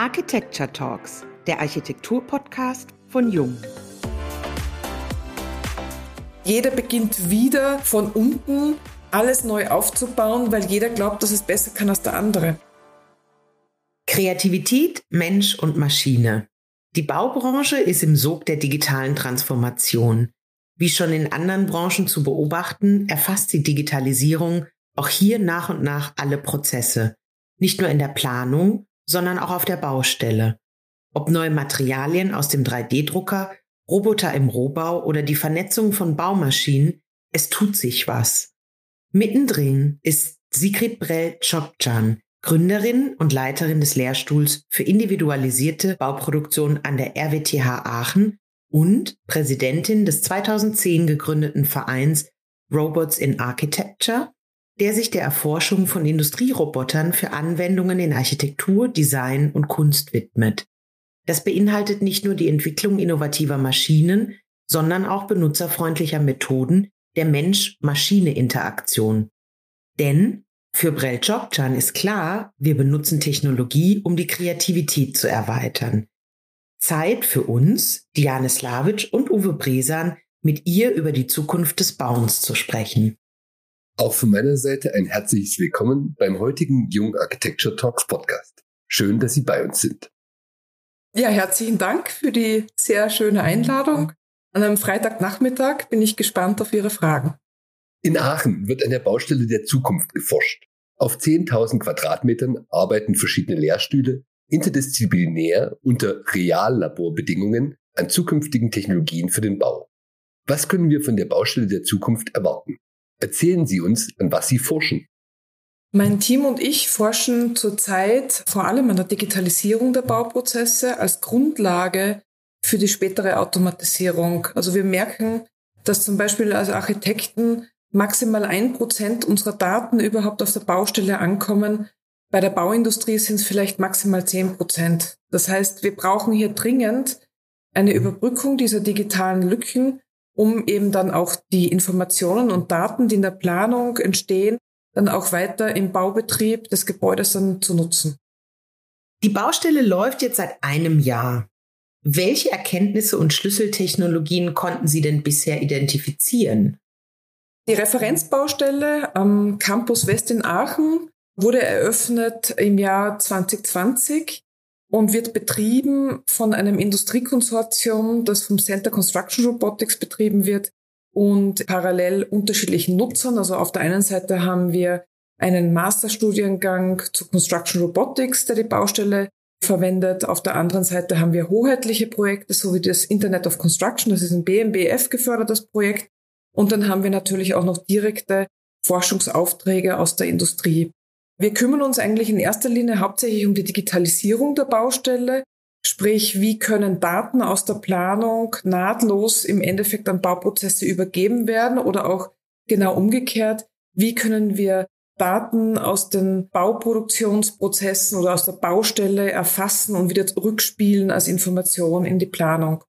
Architecture Talks, der Architektur-Podcast von Jung. Jeder beginnt wieder von unten alles neu aufzubauen, weil jeder glaubt, dass es besser kann als der andere. Kreativität, Mensch und Maschine. Die Baubranche ist im Sog der digitalen Transformation. Wie schon in anderen Branchen zu beobachten, erfasst die Digitalisierung auch hier nach und nach alle Prozesse. Nicht nur in der Planung, sondern auch auf der Baustelle. Ob neue Materialien aus dem 3D-Drucker, Roboter im Rohbau oder die Vernetzung von Baumaschinen, es tut sich was. Mittendrin ist Sigrid Brell-Chopcan, Gründerin und Leiterin des Lehrstuhls für individualisierte Bauproduktion an der RWTH Aachen und Präsidentin des 2010 gegründeten Vereins Robots in Architecture, der sich der Erforschung von Industrierobotern für Anwendungen in Architektur, Design und Kunst widmet. Das beinhaltet nicht nur die Entwicklung innovativer Maschinen, sondern auch benutzerfreundlicher Methoden der Mensch-Maschine-Interaktion. Denn für Brell Jobchan ist klar, wir benutzen Technologie, um die Kreativität zu erweitern. Zeit für uns, Diane Slavic und Uwe Bresan, mit ihr über die Zukunft des Bauens zu sprechen. Auch von meiner Seite ein herzliches Willkommen beim heutigen Jung Architecture Talks Podcast. Schön, dass Sie bei uns sind. Ja, herzlichen Dank für die sehr schöne Einladung. An einem Freitagnachmittag bin ich gespannt auf Ihre Fragen. In Aachen wird an der Baustelle der Zukunft geforscht. Auf 10.000 Quadratmetern arbeiten verschiedene Lehrstühle interdisziplinär unter Reallaborbedingungen an zukünftigen Technologien für den Bau. Was können wir von der Baustelle der Zukunft erwarten? Erzählen Sie uns, an was Sie forschen. Mein Team und ich forschen zurzeit vor allem an der Digitalisierung der Bauprozesse als Grundlage für die spätere Automatisierung. Also wir merken, dass zum Beispiel als Architekten maximal ein Prozent unserer Daten überhaupt auf der Baustelle ankommen, bei der Bauindustrie sind es vielleicht maximal 10 Prozent. Das heißt, wir brauchen hier dringend eine Überbrückung dieser digitalen Lücken, um eben dann auch die Informationen und Daten, die in der Planung entstehen, dann auch weiter im Baubetrieb des Gebäudes dann zu nutzen. Die Baustelle läuft jetzt seit einem Jahr. Welche Erkenntnisse und Schlüsseltechnologien konnten Sie denn bisher identifizieren? Die Referenzbaustelle am Campus West in Aachen wurde eröffnet im Jahr 2020 und wird betrieben von einem Industriekonsortium, das vom Center Construction Robotics betrieben wird und parallel unterschiedlichen Nutzern. Also auf der einen Seite haben wir einen Masterstudiengang zu Construction Robotics, der die Baustelle verwendet. Auf der anderen Seite haben wir hoheitliche Projekte, so wie das Internet of Construction, das ist ein BMBF gefördertes Projekt. Und dann haben wir natürlich auch noch direkte Forschungsaufträge aus der Industrie. Wir kümmern uns eigentlich in erster Linie hauptsächlich um die Digitalisierung der Baustelle, sprich, wie können Daten aus der Planung nahtlos im Endeffekt an Bauprozesse übergeben werden oder auch genau umgekehrt, wie können wir Daten aus den Bauproduktionsprozessen oder aus der Baustelle erfassen und wieder zurückspielen als Information in die Planung.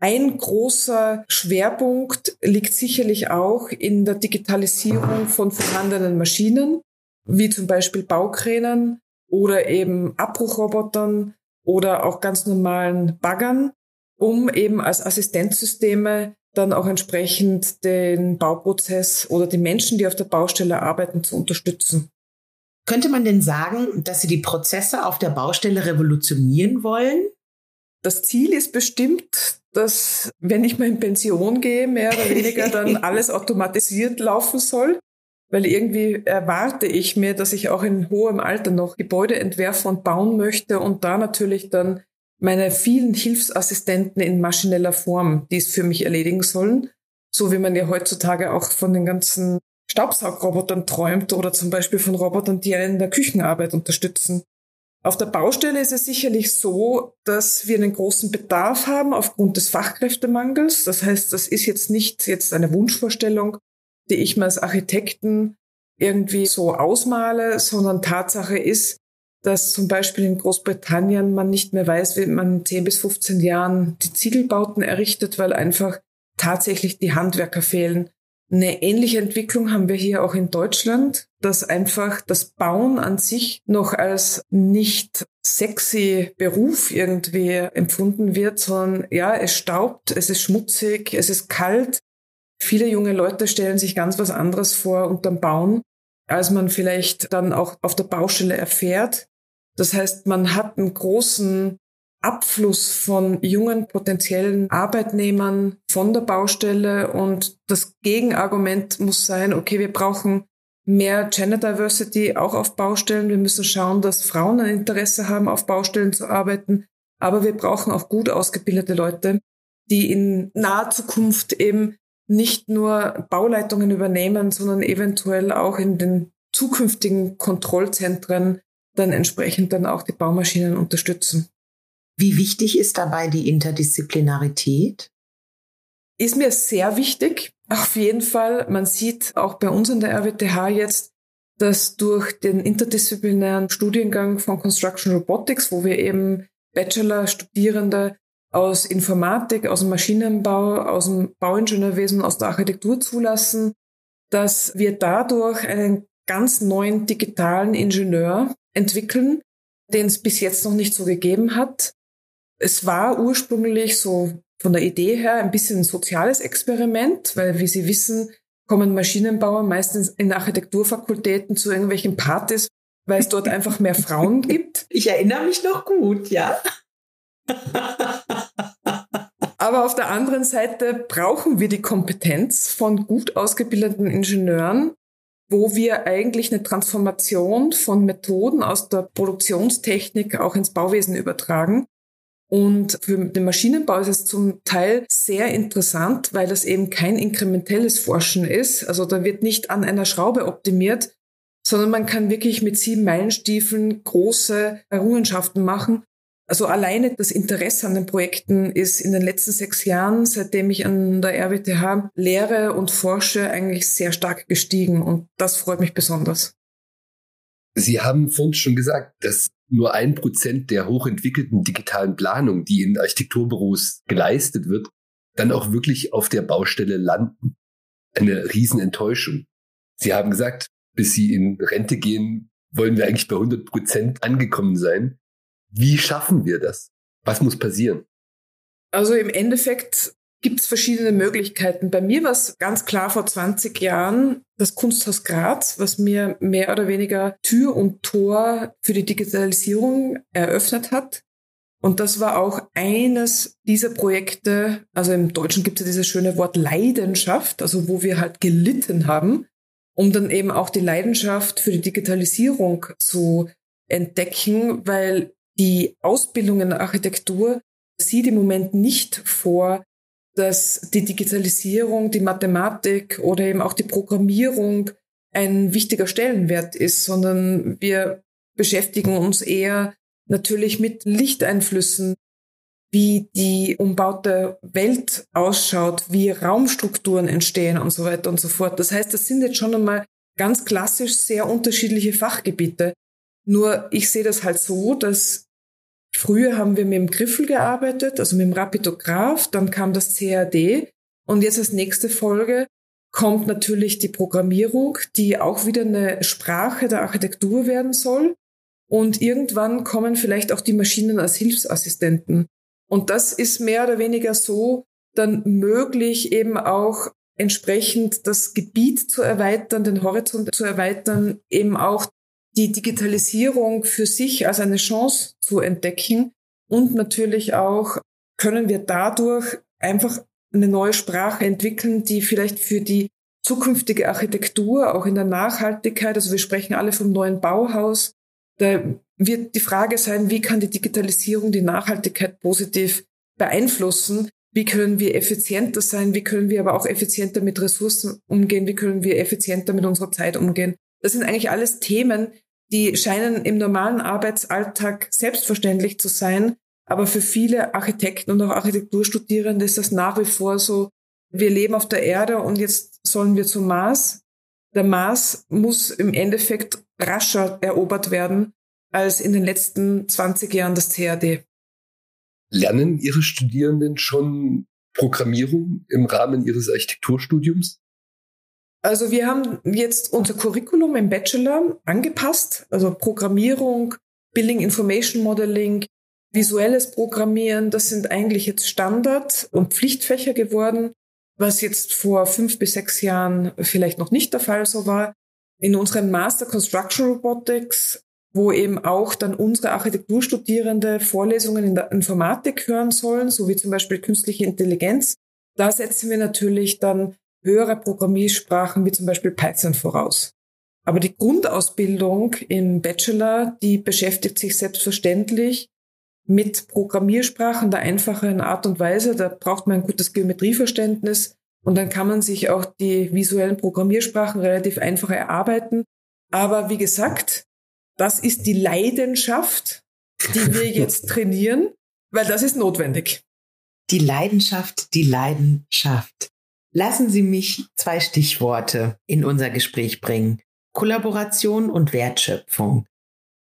Ein großer Schwerpunkt liegt sicherlich auch in der Digitalisierung von vorhandenen Maschinen wie zum Beispiel Baukränen oder eben Abbruchrobotern oder auch ganz normalen Baggern, um eben als Assistenzsysteme dann auch entsprechend den Bauprozess oder die Menschen, die auf der Baustelle arbeiten, zu unterstützen. Könnte man denn sagen, dass Sie die Prozesse auf der Baustelle revolutionieren wollen? Das Ziel ist bestimmt, dass, wenn ich mal in Pension gehe, mehr oder weniger dann alles automatisiert laufen soll weil irgendwie erwarte ich mir, dass ich auch in hohem Alter noch Gebäude entwerfen und bauen möchte und da natürlich dann meine vielen Hilfsassistenten in maschineller Form, die es für mich erledigen sollen, so wie man ja heutzutage auch von den ganzen Staubsaugrobotern träumt oder zum Beispiel von Robotern, die einen in der Küchenarbeit unterstützen. Auf der Baustelle ist es sicherlich so, dass wir einen großen Bedarf haben aufgrund des Fachkräftemangels. Das heißt, das ist jetzt nicht jetzt eine Wunschvorstellung, die ich mir als Architekten irgendwie so ausmale, sondern Tatsache ist, dass zum Beispiel in Großbritannien man nicht mehr weiß, wie man in 10 bis 15 Jahren die Ziegelbauten errichtet, weil einfach tatsächlich die Handwerker fehlen. Eine ähnliche Entwicklung haben wir hier auch in Deutschland, dass einfach das Bauen an sich noch als nicht sexy Beruf irgendwie empfunden wird, sondern ja, es staubt, es ist schmutzig, es ist kalt. Viele junge Leute stellen sich ganz was anderes vor unterm Bauen, als man vielleicht dann auch auf der Baustelle erfährt. Das heißt, man hat einen großen Abfluss von jungen potenziellen Arbeitnehmern von der Baustelle und das Gegenargument muss sein, okay, wir brauchen mehr Gender Diversity auch auf Baustellen. Wir müssen schauen, dass Frauen ein Interesse haben, auf Baustellen zu arbeiten. Aber wir brauchen auch gut ausgebildete Leute, die in naher Zukunft eben nicht nur Bauleitungen übernehmen, sondern eventuell auch in den zukünftigen Kontrollzentren dann entsprechend dann auch die Baumaschinen unterstützen. Wie wichtig ist dabei die Interdisziplinarität? Ist mir sehr wichtig. Auf jeden Fall. Man sieht auch bei uns in der RWTH jetzt, dass durch den interdisziplinären Studiengang von Construction Robotics, wo wir eben Bachelor-Studierende aus Informatik, aus dem Maschinenbau, aus dem Bauingenieurwesen, aus der Architektur zulassen, dass wir dadurch einen ganz neuen digitalen Ingenieur entwickeln, den es bis jetzt noch nicht so gegeben hat, es war ursprünglich so von der Idee her ein bisschen ein soziales Experiment, weil wie Sie wissen, kommen Maschinenbauer meistens in Architekturfakultäten zu irgendwelchen Partys, weil es dort einfach mehr Frauen gibt. Ich erinnere mich noch gut, ja. Aber auf der anderen Seite brauchen wir die Kompetenz von gut ausgebildeten Ingenieuren, wo wir eigentlich eine Transformation von Methoden aus der Produktionstechnik auch ins Bauwesen übertragen. Und für den Maschinenbau ist es zum Teil sehr interessant, weil das eben kein inkrementelles Forschen ist. Also da wird nicht an einer Schraube optimiert, sondern man kann wirklich mit sieben Meilenstiefeln große Errungenschaften machen. Also alleine das Interesse an den Projekten ist in den letzten sechs Jahren, seitdem ich an der RWTH lehre und forsche, eigentlich sehr stark gestiegen. Und das freut mich besonders. Sie haben vorhin schon gesagt, dass nur ein Prozent der hochentwickelten digitalen Planung, die in Architekturbüros geleistet wird, dann auch wirklich auf der Baustelle landen. Eine Riesenenttäuschung. Sie haben gesagt, bis Sie in Rente gehen, wollen wir eigentlich bei 100 Prozent angekommen sein. Wie schaffen wir das? Was muss passieren? Also im Endeffekt gibt es verschiedene Möglichkeiten. Bei mir war es ganz klar vor 20 Jahren das Kunsthaus Graz, was mir mehr oder weniger Tür und Tor für die Digitalisierung eröffnet hat. Und das war auch eines dieser Projekte, also im Deutschen gibt es ja dieses schöne Wort Leidenschaft, also wo wir halt gelitten haben, um dann eben auch die Leidenschaft für die Digitalisierung zu entdecken, weil die Ausbildung in der Architektur sieht im Moment nicht vor, dass die Digitalisierung, die Mathematik oder eben auch die Programmierung ein wichtiger Stellenwert ist, sondern wir beschäftigen uns eher natürlich mit Lichteinflüssen, wie die umbaute Welt ausschaut, wie Raumstrukturen entstehen und so weiter und so fort. Das heißt, das sind jetzt schon einmal ganz klassisch sehr unterschiedliche Fachgebiete. Nur ich sehe das halt so, dass Früher haben wir mit dem Griffel gearbeitet, also mit dem Rapidograph, dann kam das CAD und jetzt als nächste Folge kommt natürlich die Programmierung, die auch wieder eine Sprache der Architektur werden soll. Und irgendwann kommen vielleicht auch die Maschinen als Hilfsassistenten. Und das ist mehr oder weniger so dann möglich, eben auch entsprechend das Gebiet zu erweitern, den Horizont zu erweitern, eben auch die Digitalisierung für sich als eine Chance zu entdecken. Und natürlich auch können wir dadurch einfach eine neue Sprache entwickeln, die vielleicht für die zukünftige Architektur, auch in der Nachhaltigkeit, also wir sprechen alle vom neuen Bauhaus, da wird die Frage sein, wie kann die Digitalisierung die Nachhaltigkeit positiv beeinflussen? Wie können wir effizienter sein? Wie können wir aber auch effizienter mit Ressourcen umgehen? Wie können wir effizienter mit unserer Zeit umgehen? Das sind eigentlich alles Themen, die scheinen im normalen Arbeitsalltag selbstverständlich zu sein. Aber für viele Architekten und auch Architekturstudierende ist das nach wie vor so, wir leben auf der Erde und jetzt sollen wir zum Mars. Der Mars muss im Endeffekt rascher erobert werden als in den letzten 20 Jahren das CAD. Lernen Ihre Studierenden schon Programmierung im Rahmen Ihres Architekturstudiums? Also wir haben jetzt unser Curriculum im Bachelor angepasst, also Programmierung, Building Information Modeling, visuelles Programmieren, das sind eigentlich jetzt Standard- und Pflichtfächer geworden, was jetzt vor fünf bis sechs Jahren vielleicht noch nicht der Fall so war. In unserem Master Construction Robotics, wo eben auch dann unsere Architekturstudierende Vorlesungen in der Informatik hören sollen, so wie zum Beispiel künstliche Intelligenz, da setzen wir natürlich dann höhere Programmiersprachen wie zum Beispiel Python voraus. Aber die Grundausbildung im Bachelor, die beschäftigt sich selbstverständlich mit Programmiersprachen der einfachen Art und Weise. Da braucht man ein gutes Geometrieverständnis und dann kann man sich auch die visuellen Programmiersprachen relativ einfach erarbeiten. Aber wie gesagt, das ist die Leidenschaft, die wir jetzt trainieren, weil das ist notwendig. Die Leidenschaft, die Leidenschaft. Lassen Sie mich zwei Stichworte in unser Gespräch bringen. Kollaboration und Wertschöpfung.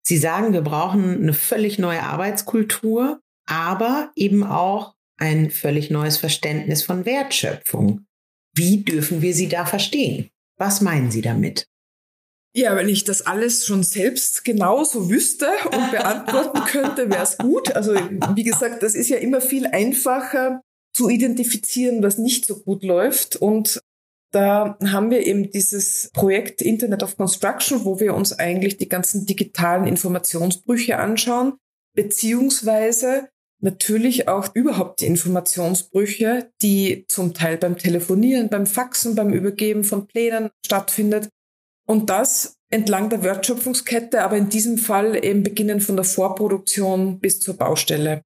Sie sagen, wir brauchen eine völlig neue Arbeitskultur, aber eben auch ein völlig neues Verständnis von Wertschöpfung. Wie dürfen wir sie da verstehen? Was meinen Sie damit? Ja, wenn ich das alles schon selbst genauso wüsste und beantworten könnte, wäre es gut. Also wie gesagt, das ist ja immer viel einfacher, zu identifizieren, was nicht so gut läuft. Und da haben wir eben dieses Projekt Internet of Construction, wo wir uns eigentlich die ganzen digitalen Informationsbrüche anschauen, beziehungsweise natürlich auch überhaupt die Informationsbrüche, die zum Teil beim Telefonieren, beim Faxen, beim Übergeben von Plänen stattfindet. Und das entlang der Wertschöpfungskette, aber in diesem Fall eben beginnen von der Vorproduktion bis zur Baustelle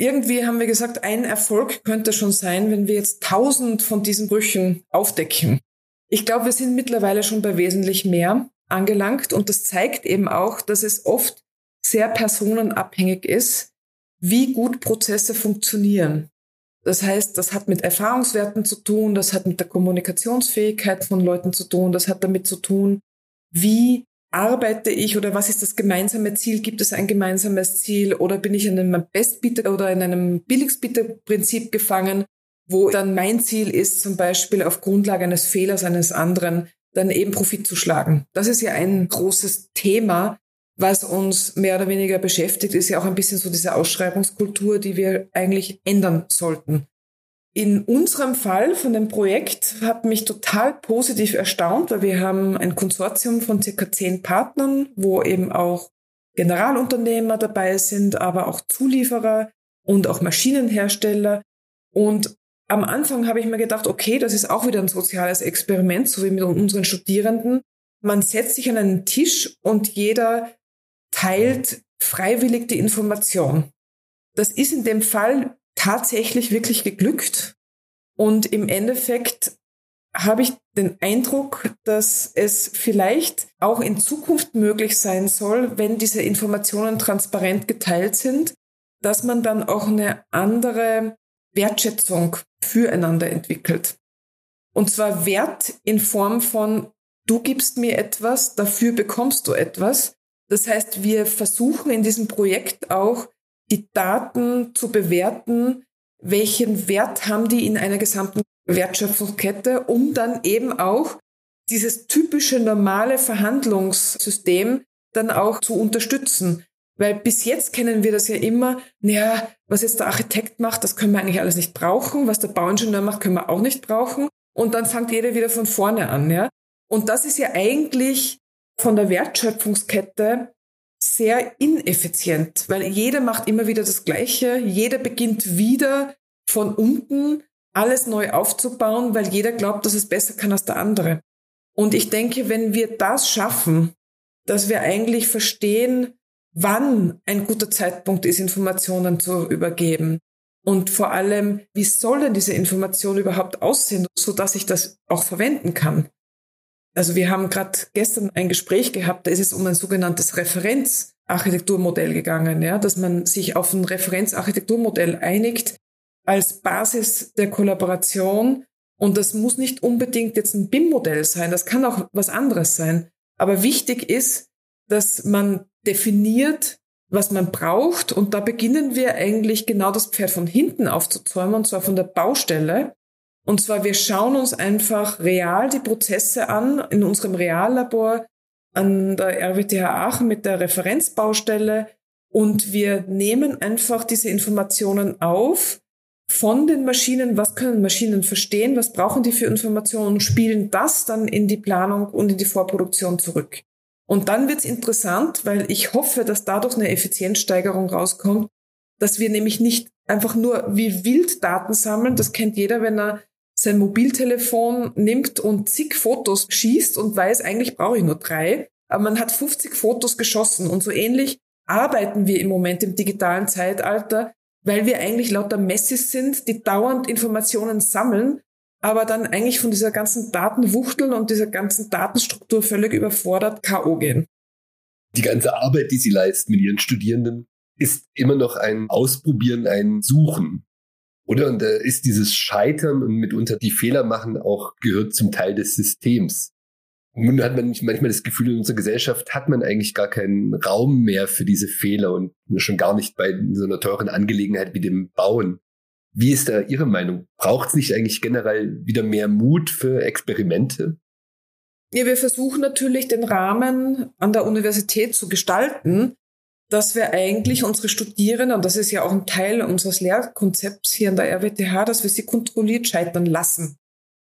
irgendwie haben wir gesagt, ein Erfolg könnte schon sein, wenn wir jetzt tausend von diesen Brüchen aufdecken. Ich glaube, wir sind mittlerweile schon bei wesentlich mehr angelangt und das zeigt eben auch, dass es oft sehr personenabhängig ist, wie gut Prozesse funktionieren. Das heißt, das hat mit Erfahrungswerten zu tun, das hat mit der Kommunikationsfähigkeit von Leuten zu tun, das hat damit zu tun, wie arbeite ich oder was ist das gemeinsame Ziel? Gibt es ein gemeinsames Ziel oder bin ich in einem Bestbieter oder in einem Billigstbieter-Prinzip gefangen, wo dann mein Ziel ist, zum Beispiel auf Grundlage eines Fehlers eines anderen dann eben Profit zu schlagen. Das ist ja ein großes Thema, was uns mehr oder weniger beschäftigt, ist ja auch ein bisschen so diese Ausschreibungskultur, die wir eigentlich ändern sollten. In unserem Fall von dem Projekt hat mich total positiv erstaunt, weil wir haben ein Konsortium von circa zehn Partnern, wo eben auch Generalunternehmer dabei sind, aber auch Zulieferer und auch Maschinenhersteller. Und am Anfang habe ich mir gedacht, okay, das ist auch wieder ein soziales Experiment, so wie mit unseren Studierenden. Man setzt sich an einen Tisch und jeder teilt freiwillig die Information. Das ist in dem Fall tatsächlich wirklich geglückt. Und im Endeffekt habe ich den Eindruck, dass es vielleicht auch in Zukunft möglich sein soll, wenn diese Informationen transparent geteilt sind, dass man dann auch eine andere Wertschätzung füreinander entwickelt. Und zwar Wert in Form von, du gibst mir etwas, dafür bekommst du etwas. Das heißt, wir versuchen in diesem Projekt auch die Daten zu bewerten, welchen Wert haben die in einer gesamten Wertschöpfungskette, um dann eben auch dieses typische normale Verhandlungssystem dann auch zu unterstützen. Weil bis jetzt kennen wir das ja immer, naja, was jetzt der Architekt macht, das können wir eigentlich alles nicht brauchen, was der Bauingenieur macht, können wir auch nicht brauchen. Und dann fängt jeder wieder von vorne an, ja. Und das ist ja eigentlich von der Wertschöpfungskette sehr ineffizient, weil jeder macht immer wieder das Gleiche, jeder beginnt wieder von unten alles neu aufzubauen, weil jeder glaubt, dass es besser kann als der andere. Und ich denke, wenn wir das schaffen, dass wir eigentlich verstehen, wann ein guter Zeitpunkt ist, Informationen zu übergeben und vor allem, wie sollen diese Informationen überhaupt aussehen, so dass ich das auch verwenden kann. Also wir haben gerade gestern ein Gespräch gehabt, da ist es um ein sogenanntes Referenzarchitekturmodell gegangen, ja, dass man sich auf ein Referenzarchitekturmodell einigt als Basis der Kollaboration. Und das muss nicht unbedingt jetzt ein BIM-Modell sein, das kann auch was anderes sein. Aber wichtig ist, dass man definiert, was man braucht. Und da beginnen wir eigentlich genau das Pferd von hinten aufzuzäumen, und zwar von der Baustelle Und zwar, wir schauen uns einfach real die Prozesse an in unserem Reallabor an der RWTH Aachen mit der Referenzbaustelle und wir nehmen einfach diese Informationen auf von den Maschinen, was können Maschinen verstehen, was brauchen die für Informationen und spielen das dann in die Planung und in die Vorproduktion zurück. Und dann wird's interessant, weil ich hoffe, dass dadurch eine Effizienzsteigerung rauskommt, dass wir nämlich nicht einfach nur wie wild Daten sammeln. Das kennt jeder, wenn er sein Mobiltelefon nimmt und zig Fotos schießt und weiß, eigentlich brauche ich nur drei. Aber man hat 50 Fotos geschossen und so ähnlich arbeiten wir im Moment im digitalen Zeitalter, weil wir eigentlich lauter Messis sind, die dauernd Informationen sammeln, aber dann eigentlich von dieser ganzen Datenwuchteln und dieser ganzen Datenstruktur völlig überfordert K.O. gehen. Die ganze Arbeit, die Sie leisten mit Ihren Studierenden, ist immer noch ein Ausprobieren, ein Suchen. Oder? Und da ist dieses Scheitern und mitunter die Fehler machen auch gehört zum Teil des Systems. Und nun hat man manchmal das Gefühl, in unserer Gesellschaft hat man eigentlich gar keinen Raum mehr für diese Fehler und schon gar nicht bei so einer teuren Angelegenheit wie dem Bauen. Wie ist da Ihre Meinung? Braucht es nicht eigentlich generell wieder mehr Mut für Experimente? Ja, wir versuchen natürlich den Rahmen an der Universität zu gestalten, dass wir eigentlich unsere Studierenden, und das ist ja auch ein Teil unseres Lehrkonzepts hier an der RWTH, dass wir sie kontrolliert scheitern lassen.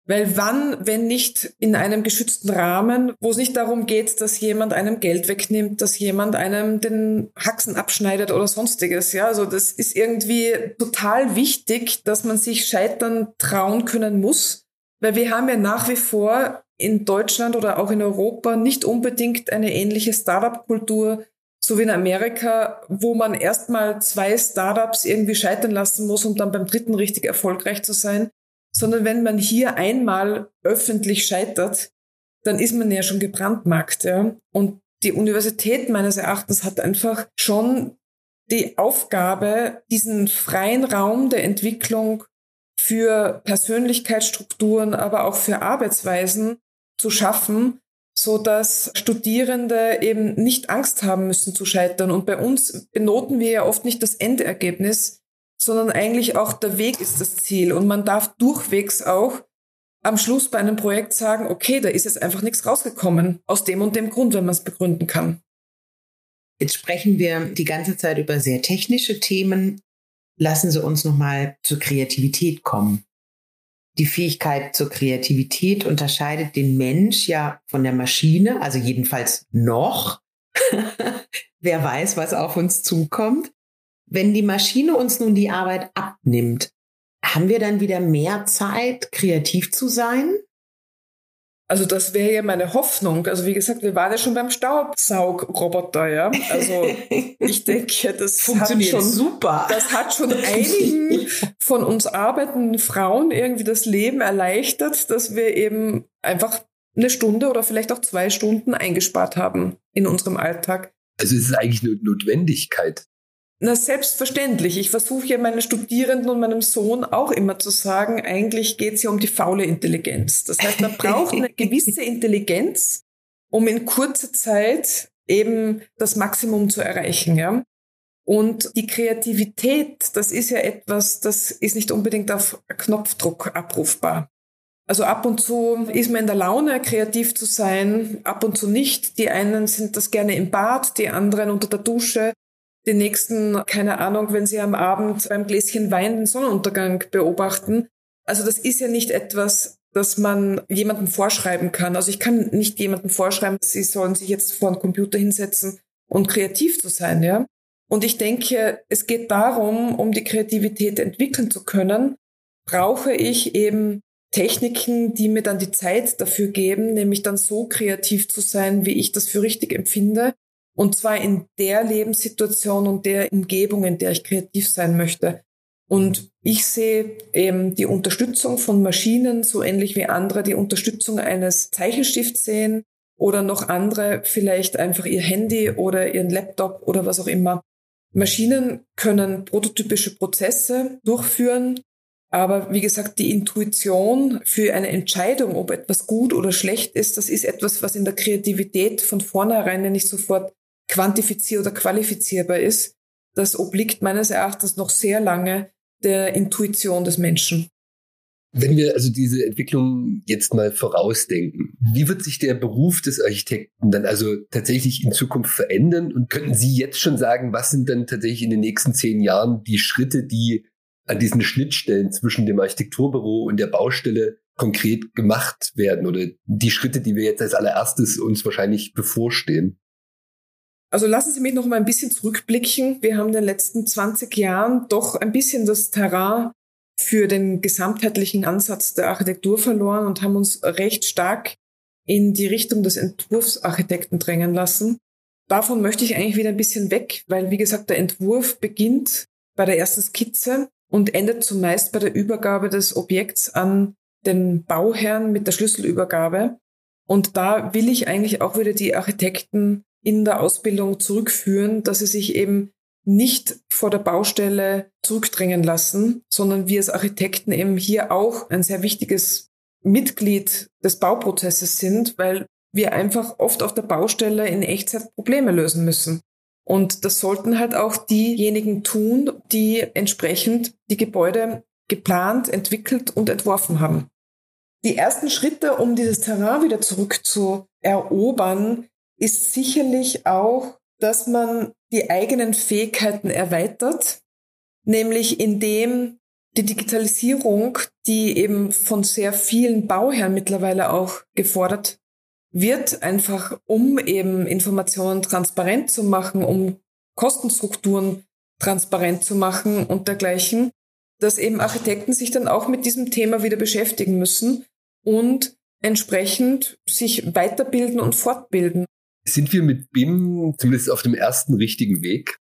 Weil wann, wenn nicht in einem geschützten Rahmen, wo es nicht darum geht, dass jemand einem Geld wegnimmt, dass jemand einem den Haxen abschneidet oder sonstiges. Ja, also das ist irgendwie total wichtig, dass man sich scheitern trauen können muss. Weil wir haben ja nach wie vor in Deutschland oder auch in Europa nicht unbedingt eine ähnliche Startup-Kultur, so wie in Amerika, wo man erstmal zwei Startups irgendwie scheitern lassen muss, um dann beim dritten richtig erfolgreich zu sein sondern wenn man hier einmal öffentlich scheitert, dann ist man ja schon gebrandmarkt. Ja? Und die Universität meines Erachtens hat einfach schon die Aufgabe, diesen freien Raum der Entwicklung für Persönlichkeitsstrukturen, aber auch für Arbeitsweisen zu schaffen, so dass Studierende eben nicht Angst haben müssen zu scheitern. Und bei uns benoten wir ja oft nicht das Endergebnis, sondern eigentlich auch der Weg ist das Ziel. Und man darf durchwegs auch am Schluss bei einem Projekt sagen, okay, da ist jetzt einfach nichts rausgekommen, aus dem und dem Grund, wenn man es begründen kann. Jetzt sprechen wir die ganze Zeit über sehr technische Themen. Lassen Sie uns nochmal zur Kreativität kommen. Die Fähigkeit zur Kreativität unterscheidet den Mensch ja von der Maschine, also jedenfalls noch. Wer weiß, was auf uns zukommt. Wenn die Maschine uns nun die Arbeit abnimmt, haben wir dann wieder mehr Zeit, kreativ zu sein? Also das wäre ja meine Hoffnung. Also wie gesagt, wir waren ja schon beim Staubsaugroboter, ja. Also ich denke, das funktioniert schon, super. Das hat schon einigen von uns arbeitenden Frauen irgendwie das Leben erleichtert, dass wir eben einfach eine Stunde oder vielleicht auch zwei Stunden eingespart haben in unserem Alltag. Also es ist eigentlich eine Notwendigkeit, na, selbstverständlich. Ich versuche ja meinen Studierenden und meinem Sohn auch immer zu sagen, eigentlich geht es ja um die faule Intelligenz. Das heißt, man braucht eine gewisse Intelligenz, um in kurzer Zeit eben das Maximum zu erreichen, ja. Und die Kreativität, das ist ja etwas, das ist nicht unbedingt auf Knopfdruck abrufbar. Also ab und zu ist man in der Laune, kreativ zu sein, ab und zu nicht. Die einen sind das gerne im Bad, die anderen unter der Dusche, den nächsten, keine Ahnung, wenn Sie am Abend beim Gläschen Wein den Sonnenuntergang beobachten. Also das ist ja nicht etwas, das man jemandem vorschreiben kann. Also ich kann nicht jemandem vorschreiben, Sie sollen sich jetzt vor den Computer hinsetzen und kreativ zu sein, ja. Und ich denke, es geht darum, um die Kreativität entwickeln zu können, brauche ich eben Techniken, die mir dann die Zeit dafür geben, nämlich dann so kreativ zu sein, wie ich das für richtig empfinde und zwar in der Lebenssituation und der Umgebung, in der ich kreativ sein möchte. Und ich sehe eben die Unterstützung von Maschinen so ähnlich wie andere die Unterstützung eines Zeichenstifts sehen oder noch andere vielleicht einfach ihr Handy oder ihren Laptop oder was auch immer. Maschinen können prototypische Prozesse durchführen, aber wie gesagt, die Intuition für eine Entscheidung, ob etwas gut oder schlecht ist, das ist etwas, was in der Kreativität von vornherein nicht sofort quantifizier- oder qualifizierbar ist, das obliegt meines Erachtens noch sehr lange der Intuition des Menschen. Wenn wir also diese Entwicklung jetzt mal vorausdenken, wie wird sich der Beruf des Architekten dann also tatsächlich in Zukunft verändern? Und könnten Sie jetzt schon sagen, was sind dann tatsächlich in den nächsten zehn Jahren die Schritte, die an diesen Schnittstellen zwischen dem Architekturbüro und der Baustelle konkret gemacht werden oder die Schritte, die wir jetzt als allererstes uns wahrscheinlich bevorstehen? Also lassen Sie mich noch mal ein bisschen zurückblicken. Wir haben in den letzten 20 Jahren doch ein bisschen das Terrain für den gesamtheitlichen Ansatz der Architektur verloren und haben uns recht stark in die Richtung des Entwurfsarchitekten drängen lassen. Davon möchte ich eigentlich wieder ein bisschen weg, weil wie gesagt, der Entwurf beginnt bei der ersten Skizze und endet zumeist bei der Übergabe des Objekts an den Bauherrn mit der Schlüsselübergabe. Und da will ich eigentlich auch wieder die Architekten in der Ausbildung zurückführen, dass sie sich eben nicht vor der Baustelle zurückdrängen lassen, sondern wir als Architekten eben hier auch ein sehr wichtiges Mitglied des Bauprozesses sind, weil wir einfach oft auf der Baustelle in Echtzeit Probleme lösen müssen. Und das sollten halt auch diejenigen tun, die entsprechend die Gebäude geplant, entwickelt und entworfen haben. Die ersten Schritte, um dieses Terrain wieder zurückzuerobern, ist sicherlich auch, dass man die eigenen Fähigkeiten erweitert, nämlich indem die Digitalisierung, die eben von sehr vielen Bauherren mittlerweile auch gefordert wird, einfach um eben Informationen transparent zu machen, um Kostenstrukturen transparent zu machen und dergleichen, dass eben Architekten sich dann auch mit diesem Thema wieder beschäftigen müssen und entsprechend sich weiterbilden und fortbilden. Sind wir mit BIM zumindest auf dem ersten richtigen Weg?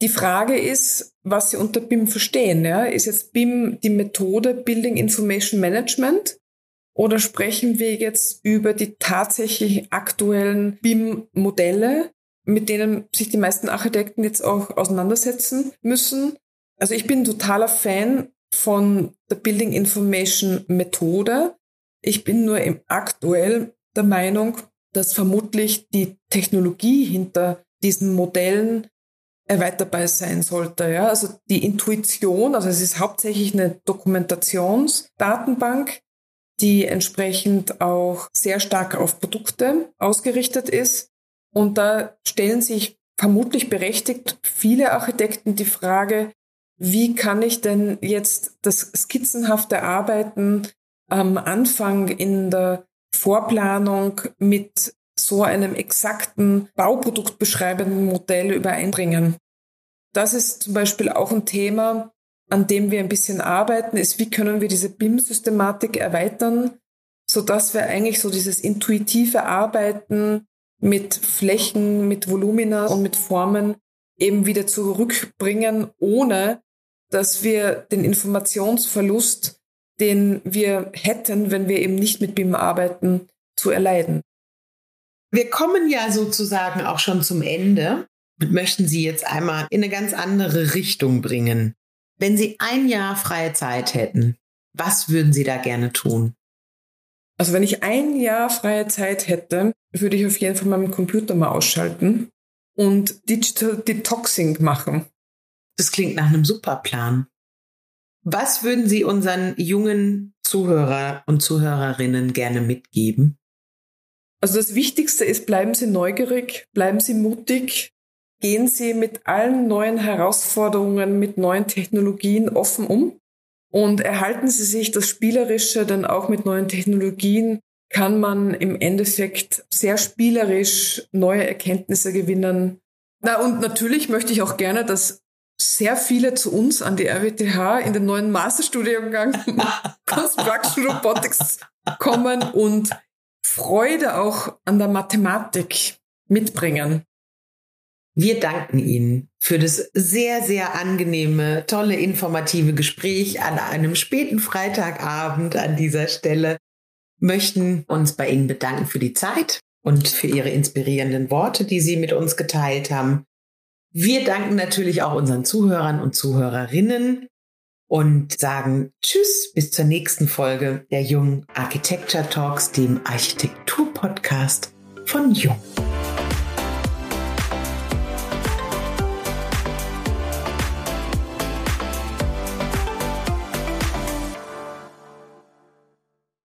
Die Frage ist, was Sie unter BIM verstehen. Ja? Ist jetzt BIM die Methode Building Information Management oder sprechen wir jetzt über die tatsächlich aktuellen BIM-Modelle, mit denen sich die meisten Architekten jetzt auch auseinandersetzen müssen? Also ich bin totaler Fan von der Building Information Methode. Ich bin nur im aktuell der Meinung, dass vermutlich die Technologie hinter diesen Modellen erweiterbar sein sollte. Ja? Also die Intuition, also es ist hauptsächlich eine Dokumentationsdatenbank, die entsprechend auch sehr stark auf Produkte ausgerichtet ist. Und da stellen sich vermutlich berechtigt viele Architekten die Frage, wie kann ich denn jetzt das skizzenhafte Arbeiten am Anfang in der Vorplanung mit so einem exakten Bauprodukt beschreibenden Modell übereinbringen. Das ist zum Beispiel auch ein Thema, an dem wir ein bisschen arbeiten, ist, wie können wir diese BIM-Systematik erweitern, so dass wir eigentlich so dieses intuitive Arbeiten mit Flächen, mit Volumina und mit Formen eben wieder zurückbringen, ohne dass wir den Informationsverlust den wir hätten, wenn wir eben nicht mit BIM arbeiten, zu erleiden. Wir kommen ja sozusagen auch schon zum Ende und möchten Sie jetzt einmal in eine ganz andere Richtung bringen. Wenn Sie ein Jahr freie Zeit hätten, was würden Sie da gerne tun? Also wenn ich ein Jahr freie Zeit hätte, würde ich auf jeden Fall meinen Computer mal ausschalten und Digital Detoxing machen. Das klingt nach einem super Plan. Was würden Sie unseren jungen Zuhörer und Zuhörerinnen gerne mitgeben? Also das Wichtigste ist, bleiben Sie neugierig, bleiben Sie mutig, gehen Sie mit allen neuen Herausforderungen, mit neuen Technologien offen um und erhalten Sie sich das Spielerische, denn auch mit neuen Technologien kann man im Endeffekt sehr spielerisch neue Erkenntnisse gewinnen. Na, und natürlich möchte ich auch gerne, dass sehr viele zu uns an die RWTH in den neuen Masterstudiengang Construction Robotics kommen und Freude auch an der Mathematik mitbringen. Wir danken Ihnen für das sehr, sehr angenehme, tolle, informative Gespräch an einem späten Freitagabend an dieser Stelle. Möchten uns bei Ihnen bedanken für die Zeit und für Ihre inspirierenden Worte, die Sie mit uns geteilt haben. Wir danken natürlich auch unseren Zuhörern und Zuhörerinnen und sagen Tschüss bis zur nächsten Folge der Jung Architecture Talks, dem Architektur-Podcast von Jung.